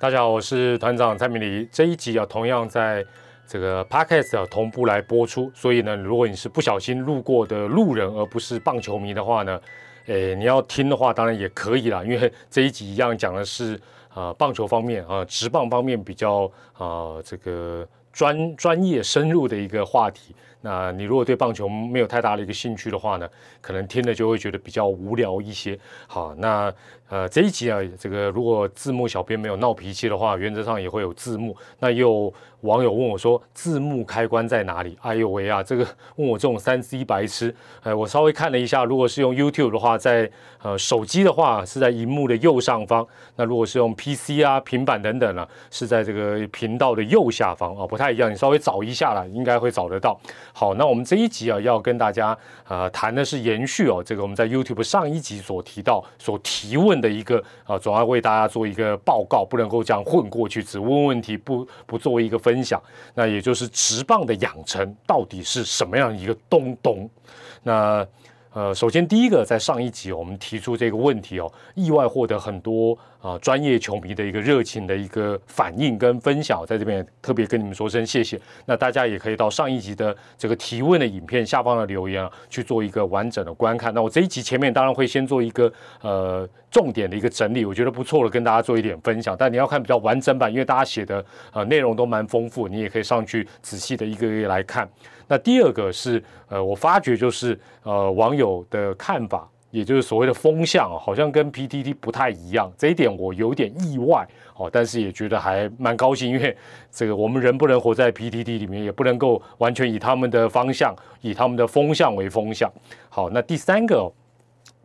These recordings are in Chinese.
大家好，我是团长蔡明黎。这一集啊，同样在这个 podcast 啊同步来播出。所以呢，如果你是不小心路过的路人，而不是棒球迷的话呢，诶，你要听的话，当然也可以啦。因为这一集一样讲的是啊棒球方面啊，直棒方面比较啊这个专专业深入的一个话题。那你如果对棒球没有太大的一个兴趣的话呢，可能听了就会觉得比较无聊一些。好，那呃这一集啊，这个如果字幕小编没有闹脾气的话，原则上也会有字幕。那有网友问我说，字幕开关在哪里？哎呦喂啊，这个问我这种三 C 白痴，呃，我稍微看了一下，如果是用 YouTube 的话，在呃手机的话是在荧幕的右上方；那如果是用 PC 啊、平板等等呢，是在这个频道的右下方啊，不太一样。你稍微找一下了，应该会找得到。好，那我们这一集啊，要跟大家呃谈的是延续哦，这个我们在 YouTube 上一集所提到、所提问的一个啊，总要为大家做一个报告，不能够这样混过去，只问问题不不作为一个分享。那也就是直棒的养成到底是什么样一个东东？那。呃，首先第一个，在上一集我们提出这个问题哦，意外获得很多啊专业球迷的一个热情的一个反应跟分享，在这边特别跟你们说声谢谢。那大家也可以到上一集的这个提问的影片下方的留言啊，去做一个完整的观看。那我这一集前面当然会先做一个呃重点的一个整理，我觉得不错的，跟大家做一点分享。但你要看比较完整版，因为大家写的呃内容都蛮丰富，你也可以上去仔细的一个一个来看。那第二个是，呃，我发觉就是呃网友的看法，也就是所谓的风向，好像跟 PTT 不太一样，这一点我有点意外哦，但是也觉得还蛮高兴，因为这个我们人不能活在 PTT 里面，也不能够完全以他们的方向、以他们的风向为风向。好，那第三个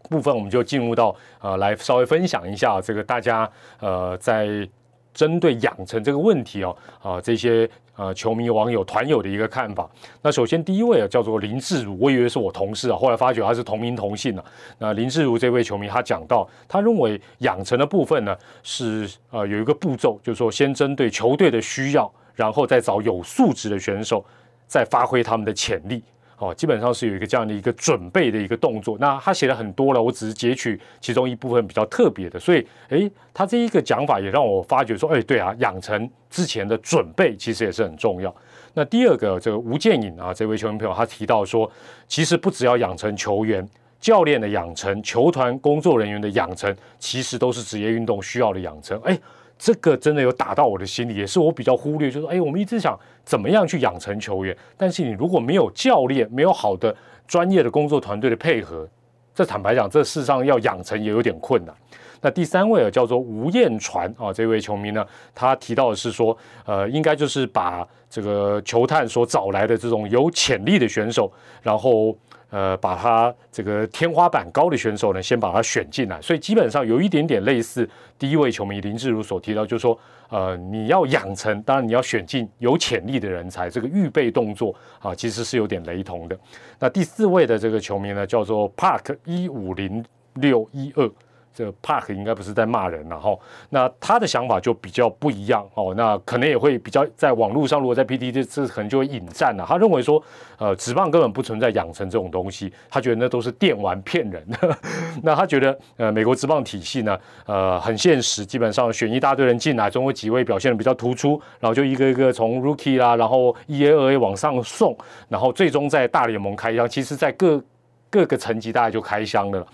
部分我们就进入到呃来稍微分享一下这个大家呃在针对养成这个问题哦啊这些。呃，球迷、网友、团友的一个看法。那首先第一位啊，叫做林志儒，我以为是我同事啊，后来发觉他是同名同姓啊。那林志儒这位球迷，他讲到，他认为养成的部分呢，是呃有一个步骤，就是说先针对球队的需要，然后再找有素质的选手，再发挥他们的潜力。哦，基本上是有一个这样的一个准备的一个动作。那他写了很多了，我只是截取其中一部分比较特别的。所以，诶，他这一个讲法也让我发觉说，哎，对啊，养成之前的准备其实也是很重要。那第二个，这个吴建颖啊，这位球员朋友他提到说，其实不只要养成球员、教练的养成，球团工作人员的养成，其实都是职业运动需要的养成。哎。这个真的有打到我的心里，也是我比较忽略，就是哎，我们一直想怎么样去养成球员，但是你如果没有教练，没有好的专业的工作团队的配合，这坦白讲，这事上要养成也有点困难。那第三位啊，叫做吴彦传啊，这位球迷呢，他提到的是说，呃，应该就是把这个球探所找来的这种有潜力的选手，然后。呃，把他这个天花板高的选手呢，先把他选进来，所以基本上有一点点类似第一位球迷林志如所提到，就是说，呃，你要养成，当然你要选进有潜力的人才，这个预备动作啊，其实是有点雷同的。那第四位的这个球迷呢，叫做 Park 一五零六一二。这 Park 应该不是在骂人了哈，那他的想法就比较不一样哦，那可能也会比较在网络上，如果在 PT 这可能就会引战了。他认为说，呃，纸棒根本不存在养成这种东西，他觉得那都是电玩骗人。那他觉得，呃，美国职棒体系呢，呃，很现实，基本上选一大堆人进来，总有几位表现的比较突出，然后就一个一个从 Rookie 啦，然后 E A 二 A 往上送，然后最终在大联盟开箱，其实在各各个层级大概就开箱了。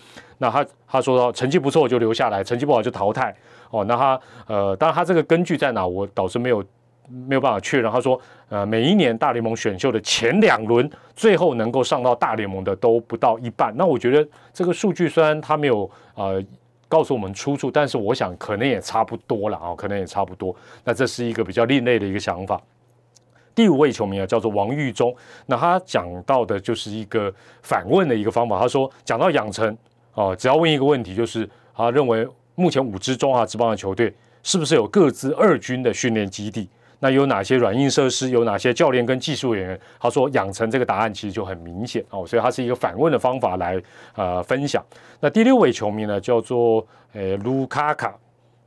那他他说到成绩不错就留下来，成绩不好就淘汰哦。那他呃，当然他这个根据在哪，我倒是没有没有办法确认。他说呃，每一年大联盟选秀的前两轮，最后能够上到大联盟的都不到一半。那我觉得这个数据虽然他没有呃告诉我们出处，但是我想可能也差不多了啊，可能也差不多。那这是一个比较另类的一个想法。第五位球迷啊，叫做王玉忠，那他讲到的就是一个反问的一个方法。他说讲到养成。哦，只要问一个问题，就是他认为目前五支中华职棒的球队是不是有各自二军的训练基地？那有哪些软硬设施？有哪些教练跟技术人员？他说养成这个答案其实就很明显哦，所以他是一个反问的方法来呃分享。那第六位球迷呢，叫做呃卢卡卡，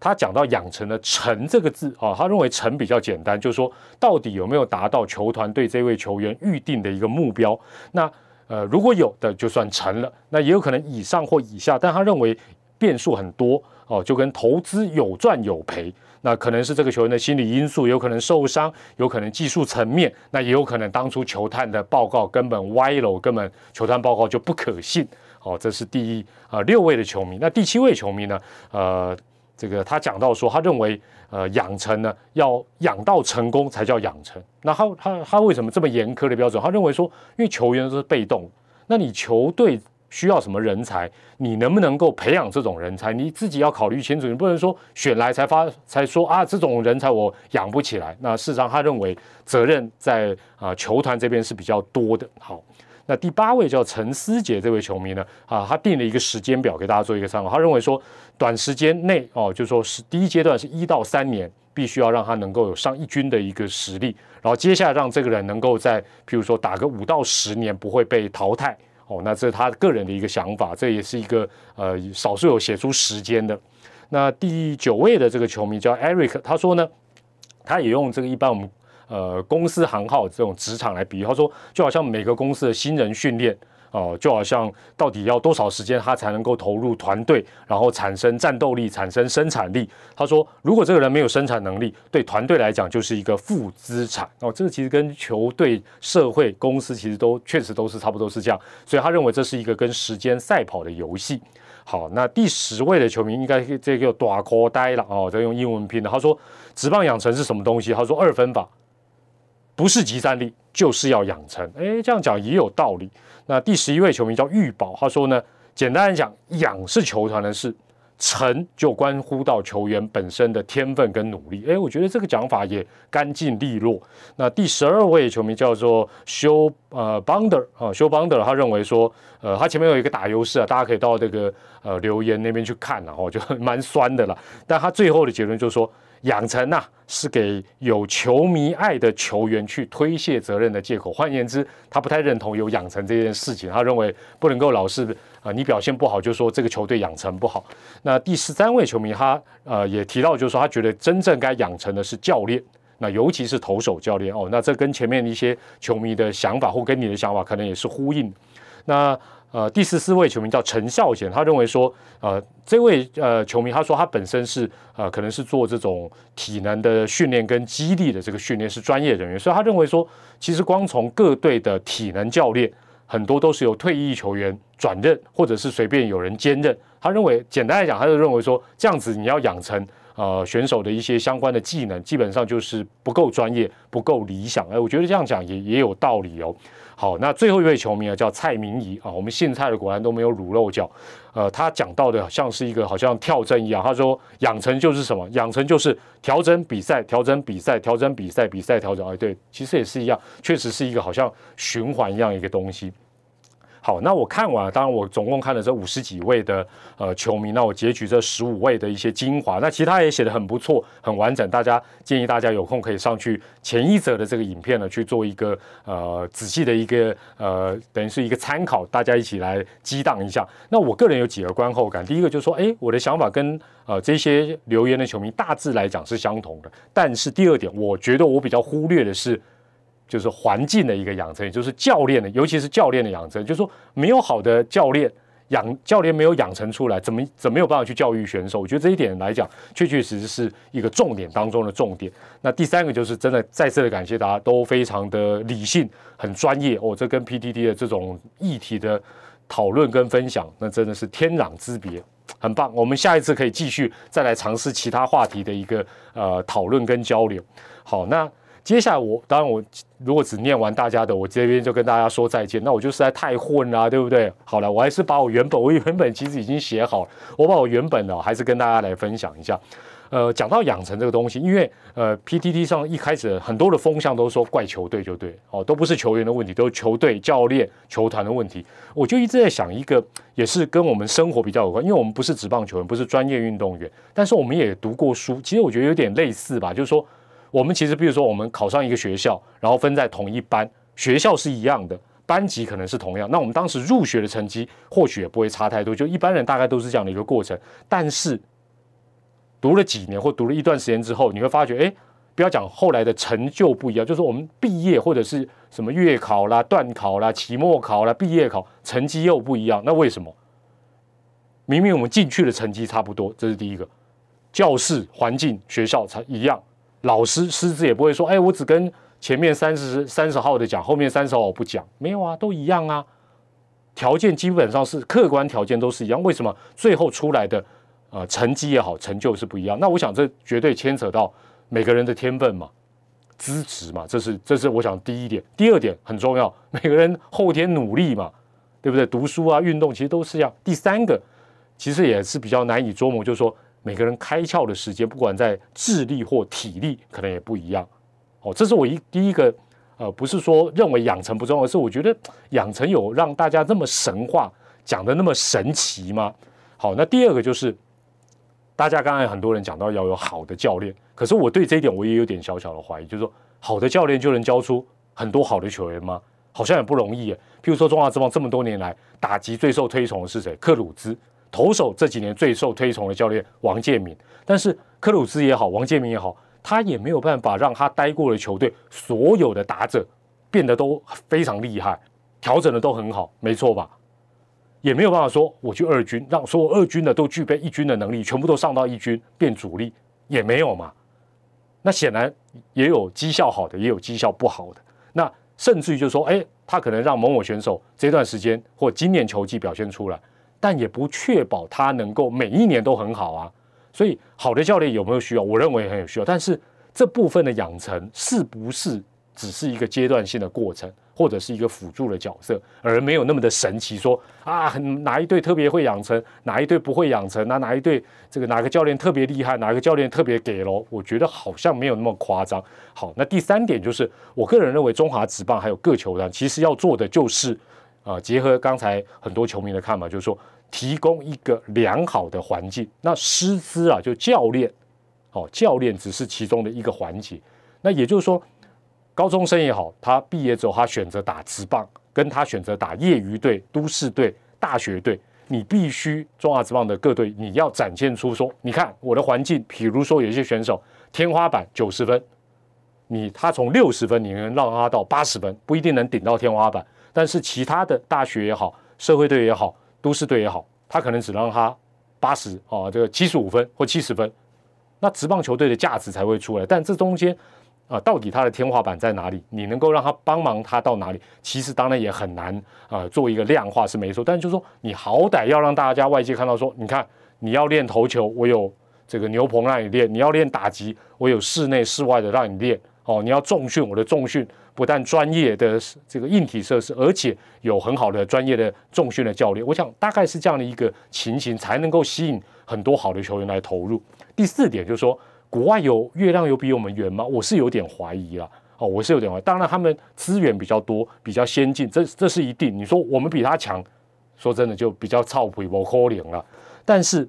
他讲到养成的成这个字啊，他认为成比较简单，就是说到底有没有达到球团对这位球员预定的一个目标？那呃，如果有的就算成了，那也有可能以上或以下，但他认为变数很多哦，就跟投资有赚有赔。那可能是这个球员的心理因素，有可能受伤，有可能技术层面，那也有可能当初球探的报告根本歪楼，根本球探报告就不可信。哦，这是第一啊六位的球迷。那第七位球迷呢？呃，这个他讲到说，他认为呃养成呢要养到成功才叫养成。那他他他为什么这么严苛的标准？他认为说，因为球员都是被动，那你球队。需要什么人才？你能不能够培养这种人才？你自己要考虑清楚。你不能说选来才发才说啊，这种人才我养不起来。那事实上，他认为责任在啊球团这边是比较多的。好，那第八位叫陈思杰这位球迷呢啊，他定了一个时间表给大家做一个参考。他认为说，短时间内哦，就说是第一阶段是一到三年，必须要让他能够有上一军的一个实力，然后接下来让这个人能够在譬如说打个五到十年不会被淘汰。哦，那这是他个人的一个想法，这也是一个呃少数有写出时间的。那第九位的这个球迷叫 Eric，他说呢，他也用这个一般我们呃公司行号这种职场来比喻，他说就好像每个公司的新人训练。哦，就好像到底要多少时间他才能够投入团队，然后产生战斗力、产生生产力？他说，如果这个人没有生产能力，对团队来讲就是一个负资产。哦，这个其实跟球队、社会、公司其实都确实都是差不多是这样。所以他认为这是一个跟时间赛跑的游戏。好，那第十位的球迷应该这个短口呆了哦，在用英文拼的。他说，直棒养成是什么东西？他说二分法不是集战力，就是要养成。哎，这样讲也有道理。那第十一位球迷叫玉宝，他说呢，简单来讲，养是球团的事，成就关乎到球员本身的天分跟努力。哎，我觉得这个讲法也干净利落。那第十二位球迷叫做修呃 Bonder 啊，修 Bonder，他认为说，呃，他前面有一个打优势啊，大家可以到这个呃留言那边去看，然后就蛮酸的了。但他最后的结论就是说。养成呐，是给有球迷爱的球员去推卸责任的借口。换言之，他不太认同有养成这件事情。他认为不能够老是啊，你表现不好就说这个球队养成不好。那第十三位球迷他呃也提到，就是说他觉得真正该养成的是教练，那尤其是投手教练哦。那这跟前面一些球迷的想法或跟你的想法可能也是呼应。那呃，第十四位球迷叫陈孝贤，他认为说，呃，这位呃球迷他说他本身是呃可能是做这种体能的训练跟激励的这个训练是专业人员，所以他认为说，其实光从各队的体能教练很多都是由退役球员转任，或者是随便有人兼任。他认为简单来讲，他就认为说这样子你要养成呃选手的一些相关的技能，基本上就是不够专业，不够理想。哎，我觉得这样讲也也有道理哦。好，那最后一位球迷啊，叫蔡明仪啊。我们姓蔡的果然都没有卤肉脚。呃，他讲到的像是一个好像跳针一样。他说，养成就是什么？养成就是调整比赛，调整比赛，调整比赛，比赛调整。哎，对，其实也是一样，确实是一个好像循环一样一个东西。好，那我看完，当然我总共看了这五十几位的呃球迷，那我截取这十五位的一些精华，那其他也写的很不错，很完整。大家建议大家有空可以上去前一者的这个影片呢去做一个呃仔细的一个呃等于是一个参考，大家一起来激荡一下。那我个人有几个观后感，第一个就是说，哎，我的想法跟呃这些留言的球迷大致来讲是相同的，但是第二点，我觉得我比较忽略的是。就是环境的一个养成，也就是教练的，尤其是教练的养成。就是说，没有好的教练养教练没有养成出来，怎么怎么没有办法去教育选手？我觉得这一点来讲，确确实实是一个重点当中的重点。那第三个就是真的再次的感谢大家都非常的理性、很专业哦。这跟 PTT 的这种议题的讨论跟分享，那真的是天壤之别，很棒。我们下一次可以继续再来尝试其他话题的一个呃讨论跟交流。好，那。接下来我当然我如果只念完大家的，我这边就跟大家说再见，那我就实在太混了，对不对？好了，我还是把我原本我原本其实已经写好了，我把我原本的还是跟大家来分享一下。呃，讲到养成这个东西，因为呃 PTT 上一开始很多的风向都说怪球队就对哦，都不是球员的问题，都是球队教练球团的问题。我就一直在想一个，也是跟我们生活比较有关，因为我们不是职棒球员，不是专业运动员，但是我们也读过书，其实我觉得有点类似吧，就是说。我们其实，比如说，我们考上一个学校，然后分在同一班，学校是一样的，班级可能是同样。那我们当时入学的成绩或许也不会差太多，就一般人大概都是这样的一个过程。但是读了几年或读了一段时间之后，你会发觉，哎，不要讲后来的成就不一样，就是我们毕业或者是什么月考啦、段考啦、期末考啦、毕业考成绩又不一样。那为什么？明明我们进去的成绩差不多，这是第一个。教室环境、学校才一样，老师师资也不会说，哎，我只跟前面三十三十号的讲，后面三十号我不讲，没有啊，都一样啊。条件基本上是客观条件都是一样，为什么最后出来的呃成绩也好，成就是不一样？那我想这绝对牵扯到每个人的天分嘛。资质嘛，这是这是我想第一点，第二点很重要，每个人后天努力嘛，对不对？读书啊，运动其实都是这样。第三个，其实也是比较难以捉摸，就是说每个人开窍的时间，不管在智力或体力，可能也不一样。哦，这是我一第一个，呃，不是说认为养成不重要，而是我觉得养成有让大家这么神话讲的那么神奇吗？好，那第二个就是。大家刚才很多人讲到要有好的教练，可是我对这一点我也有点小小的怀疑，就是说好的教练就能教出很多好的球员吗？好像也不容易。譬如说中华之邦这么多年来打击最受推崇的是谁？克鲁兹。投手这几年最受推崇的教练王建民，但是克鲁兹也好，王建民也好，他也没有办法让他待过的球队所有的打者变得都非常厉害，调整的都很好，没错吧？也没有办法说我去二军，让所有二军的都具备一军的能力，全部都上到一军变主力，也没有嘛。那显然也有绩效好的，也有绩效不好的。那甚至于就说，哎，他可能让某某选手这段时间或今年球季表现出来，但也不确保他能够每一年都很好啊。所以好的教练有没有需要？我认为很有需要。但是这部分的养成是不是只是一个阶段性的过程？或者是一个辅助的角色，而没有那么的神奇。说啊，哪一队特别会养成，哪一队不会养成？那哪一队这个哪个教练特别厉害，哪个教练特别给喽？我觉得好像没有那么夸张。好，那第三点就是，我个人认为中华职棒还有各球团其实要做的就是啊，结合刚才很多球迷的看法，就是说提供一个良好的环境。那师资啊，就教练，哦，教练只是其中的一个环节。那也就是说。高中生也好，他毕业之后他选择打职棒，跟他选择打业余队、都市队、大学队，你必须中华职棒的各队，你要展现出说，你看我的环境，比如说有些选手天花板九十分，你他从六十分你能让他到八十分，不一定能顶到天花板，但是其他的大学也好，社会队也好，都市队也好，他可能只让他八十啊，这个七十五分或七十分，那职棒球队的价值才会出来，但这中间。啊，到底他的天花板在哪里？你能够让他帮忙他到哪里？其实当然也很难啊，做一个量化是没错。但就是就说你好歹要让大家外界看到说，你看你要练投球，我有这个牛棚让你练；你要练打击，我有室内室外的让你练。哦，你要重训，我的重训不但专业的这个硬体设施，而且有很好的专业的重训的教练。我想大概是这样的一个情形，才能够吸引很多好的球员来投入。第四点就是说。国外有月亮有比我们圆吗？我是有点怀疑了。哦，我是有点怀疑。当然，他们资源比较多，比较先进，这这是一定。你说我们比他强，说真的就比较操皮不可怜了。但是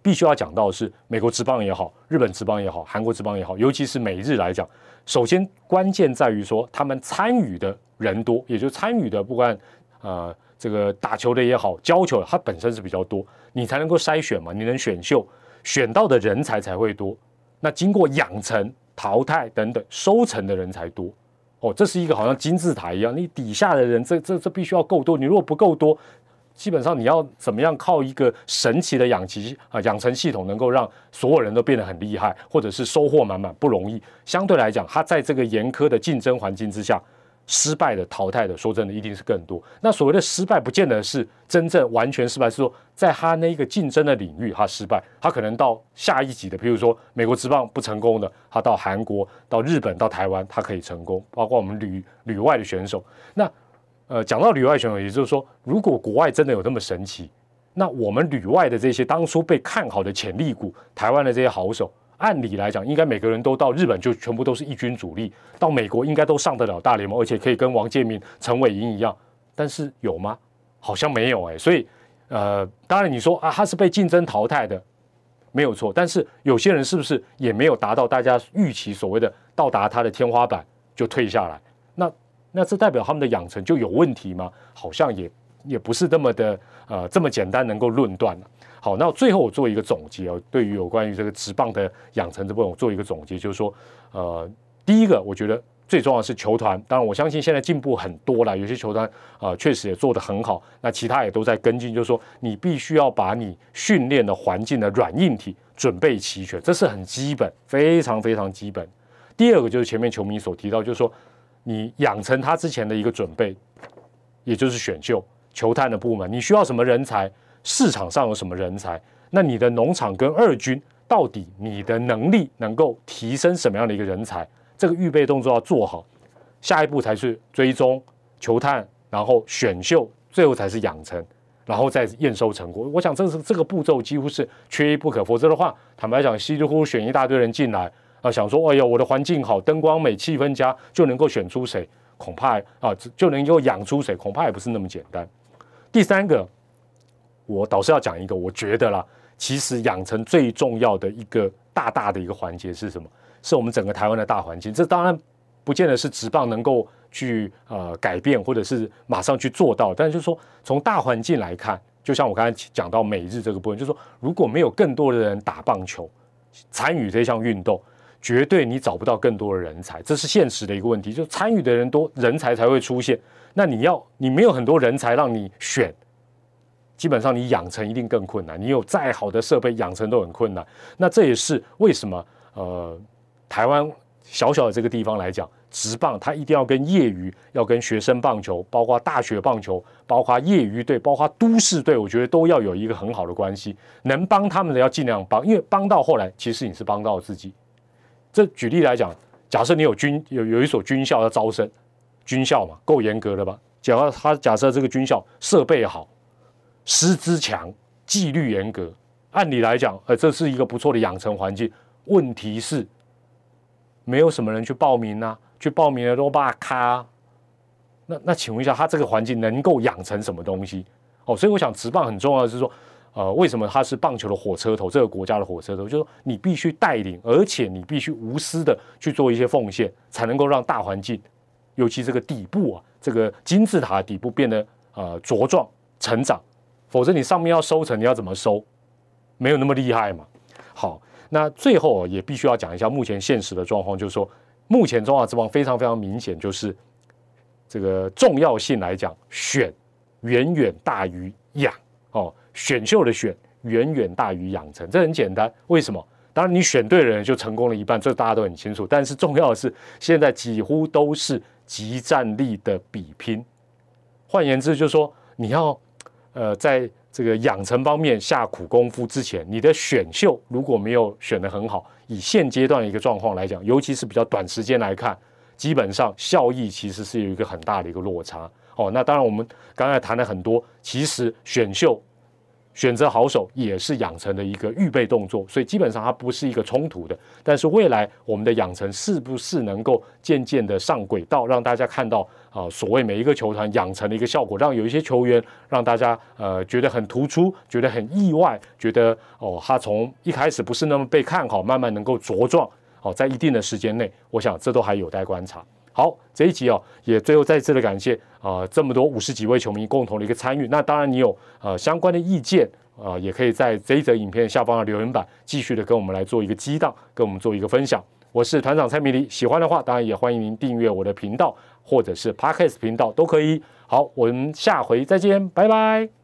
必须要讲到的是，美国职棒也好，日本职棒也好，韩国职棒也好，尤其是美日来讲，首先关键在于说他们参与的人多，也就参与的不管呃这个打球的也好，教球的，他本身是比较多，你才能够筛选嘛，你能选秀。选到的人才才会多，那经过养成、淘汰等等，收成的人才多。哦，这是一个好像金字塔一样，你底下的人，这这这必须要够多。你如果不够多，基本上你要怎么样靠一个神奇的养鸡啊养成系统，能够让所有人都变得很厉害，或者是收获满满，不容易。相对来讲，他在这个严苛的竞争环境之下。失败的、淘汰的，说真的，一定是更多。那所谓的失败，不见得是真正完全失败，是说在他那一个竞争的领域，他失败，他可能到下一级的，比如说美国职棒不成功的，他到韩国、到日本、到台湾，他可以成功。包括我们旅旅外的选手。那呃，讲到旅外选手，也就是说，如果国外真的有这么神奇，那我们旅外的这些当初被看好的潜力股，台湾的这些好手。按理来讲，应该每个人都到日本就全部都是一军主力，到美国应该都上得了大联盟，而且可以跟王建民、陈伟霆一样。但是有吗？好像没有哎。所以，呃，当然你说啊，他是被竞争淘汰的，没有错。但是有些人是不是也没有达到大家预期所谓的到达他的天花板就退下来？那那这代表他们的养成就有问题吗？好像也也不是这么的呃这么简单能够论断。好，那最后我做一个总结哦，对于有关于这个直棒的养成这部分，我做一个总结，就是说，呃，第一个，我觉得最重要的是球团。当然，我相信现在进步很多了，有些球团啊确实也做得很好。那其他也都在跟进，就是说你必须要把你训练的环境的软硬体准备齐全，这是很基本，非常非常基本。第二个就是前面球迷所提到，就是说你养成他之前的一个准备，也就是选秀球探的部门，你需要什么人才，市场上有什么人才，那你的农场跟二军到底你的能力能够提升什么样的一个人才，这个预备动作要做好，下一步才是追踪球探，然后选秀，最后才是养成，然后再验收成果。我想这是这个步骤几乎是缺一不可，否则的话，坦白讲，稀里糊涂选一大堆人进来。啊，想说，哎呀，我的环境好，灯光美，气氛佳，就能够选出谁？恐怕啊，就能够养出谁？恐怕也不是那么简单。第三个，我倒是要讲一个，我觉得啦，其实养成最重要的一个大大的一个环节是什么？是我们整个台湾的大环境。这当然不见得是职棒能够去呃改变，或者是马上去做到。但是就是说，从大环境来看，就像我刚才讲到美日这个部分，就是说，如果没有更多的人打棒球，参与这项运动。绝对你找不到更多的人才，这是现实的一个问题。就参与的人多，人才才会出现。那你要你没有很多人才让你选，基本上你养成一定更困难。你有再好的设备，养成都很困难。那这也是为什么呃，台湾小小的这个地方来讲，职棒它一定要跟业余、要跟学生棒球，包括大学棒球，包括业余队，包括都市队，我觉得都要有一个很好的关系。能帮他们的要尽量帮，因为帮到后来，其实你是帮到自己。这举例来讲，假设你有军有有一所军校要招生，军校嘛够严格的吧？假如他假设这个军校设备好，师资强，纪律严格，按理来讲，呃，这是一个不错的养成环境。问题是，没有什么人去报名啊，去报名的都把卡。那那请问一下，他这个环境能够养成什么东西？哦，所以我想，职棒很重要的是说。呃，为什么他是棒球的火车头？这个国家的火车头，就是说你必须带领，而且你必须无私的去做一些奉献，才能够让大环境，尤其这个底部啊，这个金字塔底部变得呃茁壮成长。否则你上面要收成，你要怎么收？没有那么厉害嘛。好，那最后也必须要讲一下目前现实的状况，就是说目前中华之邦非常非常明显，就是这个重要性来讲，选远远大于养。选秀的选远远大于养成，这很简单。为什么？当然，你选对人就成功了一半，这大家都很清楚。但是重要的是，现在几乎都是集战力的比拼。换言之，就是说，你要呃，在这个养成方面下苦功夫之前，你的选秀如果没有选得很好，以现阶段一个状况来讲，尤其是比较短时间来看，基本上效益其实是有一个很大的一个落差。哦，那当然，我们刚才谈了很多，其实选秀。选择好手也是养成的一个预备动作，所以基本上它不是一个冲突的。但是未来我们的养成是不是能够渐渐的上轨道，让大家看到啊，所谓每一个球团养成的一个效果，让有一些球员让大家呃觉得很突出，觉得很意外，觉得哦，他从一开始不是那么被看好，慢慢能够茁壮，哦，在一定的时间内，我想这都还有待观察。好，这一集哦，也最后再次的感谢啊，这么多五十几位球迷共同的一个参与。那当然，你有呃相关的意见啊，也可以在这一则影片下方的留言板继续的跟我们来做一个激荡，跟我们做一个分享。我是团长蔡明黎，喜欢的话，当然也欢迎您订阅我的频道，或者是 Podcast 频道都可以。好，我们下回再见，拜拜。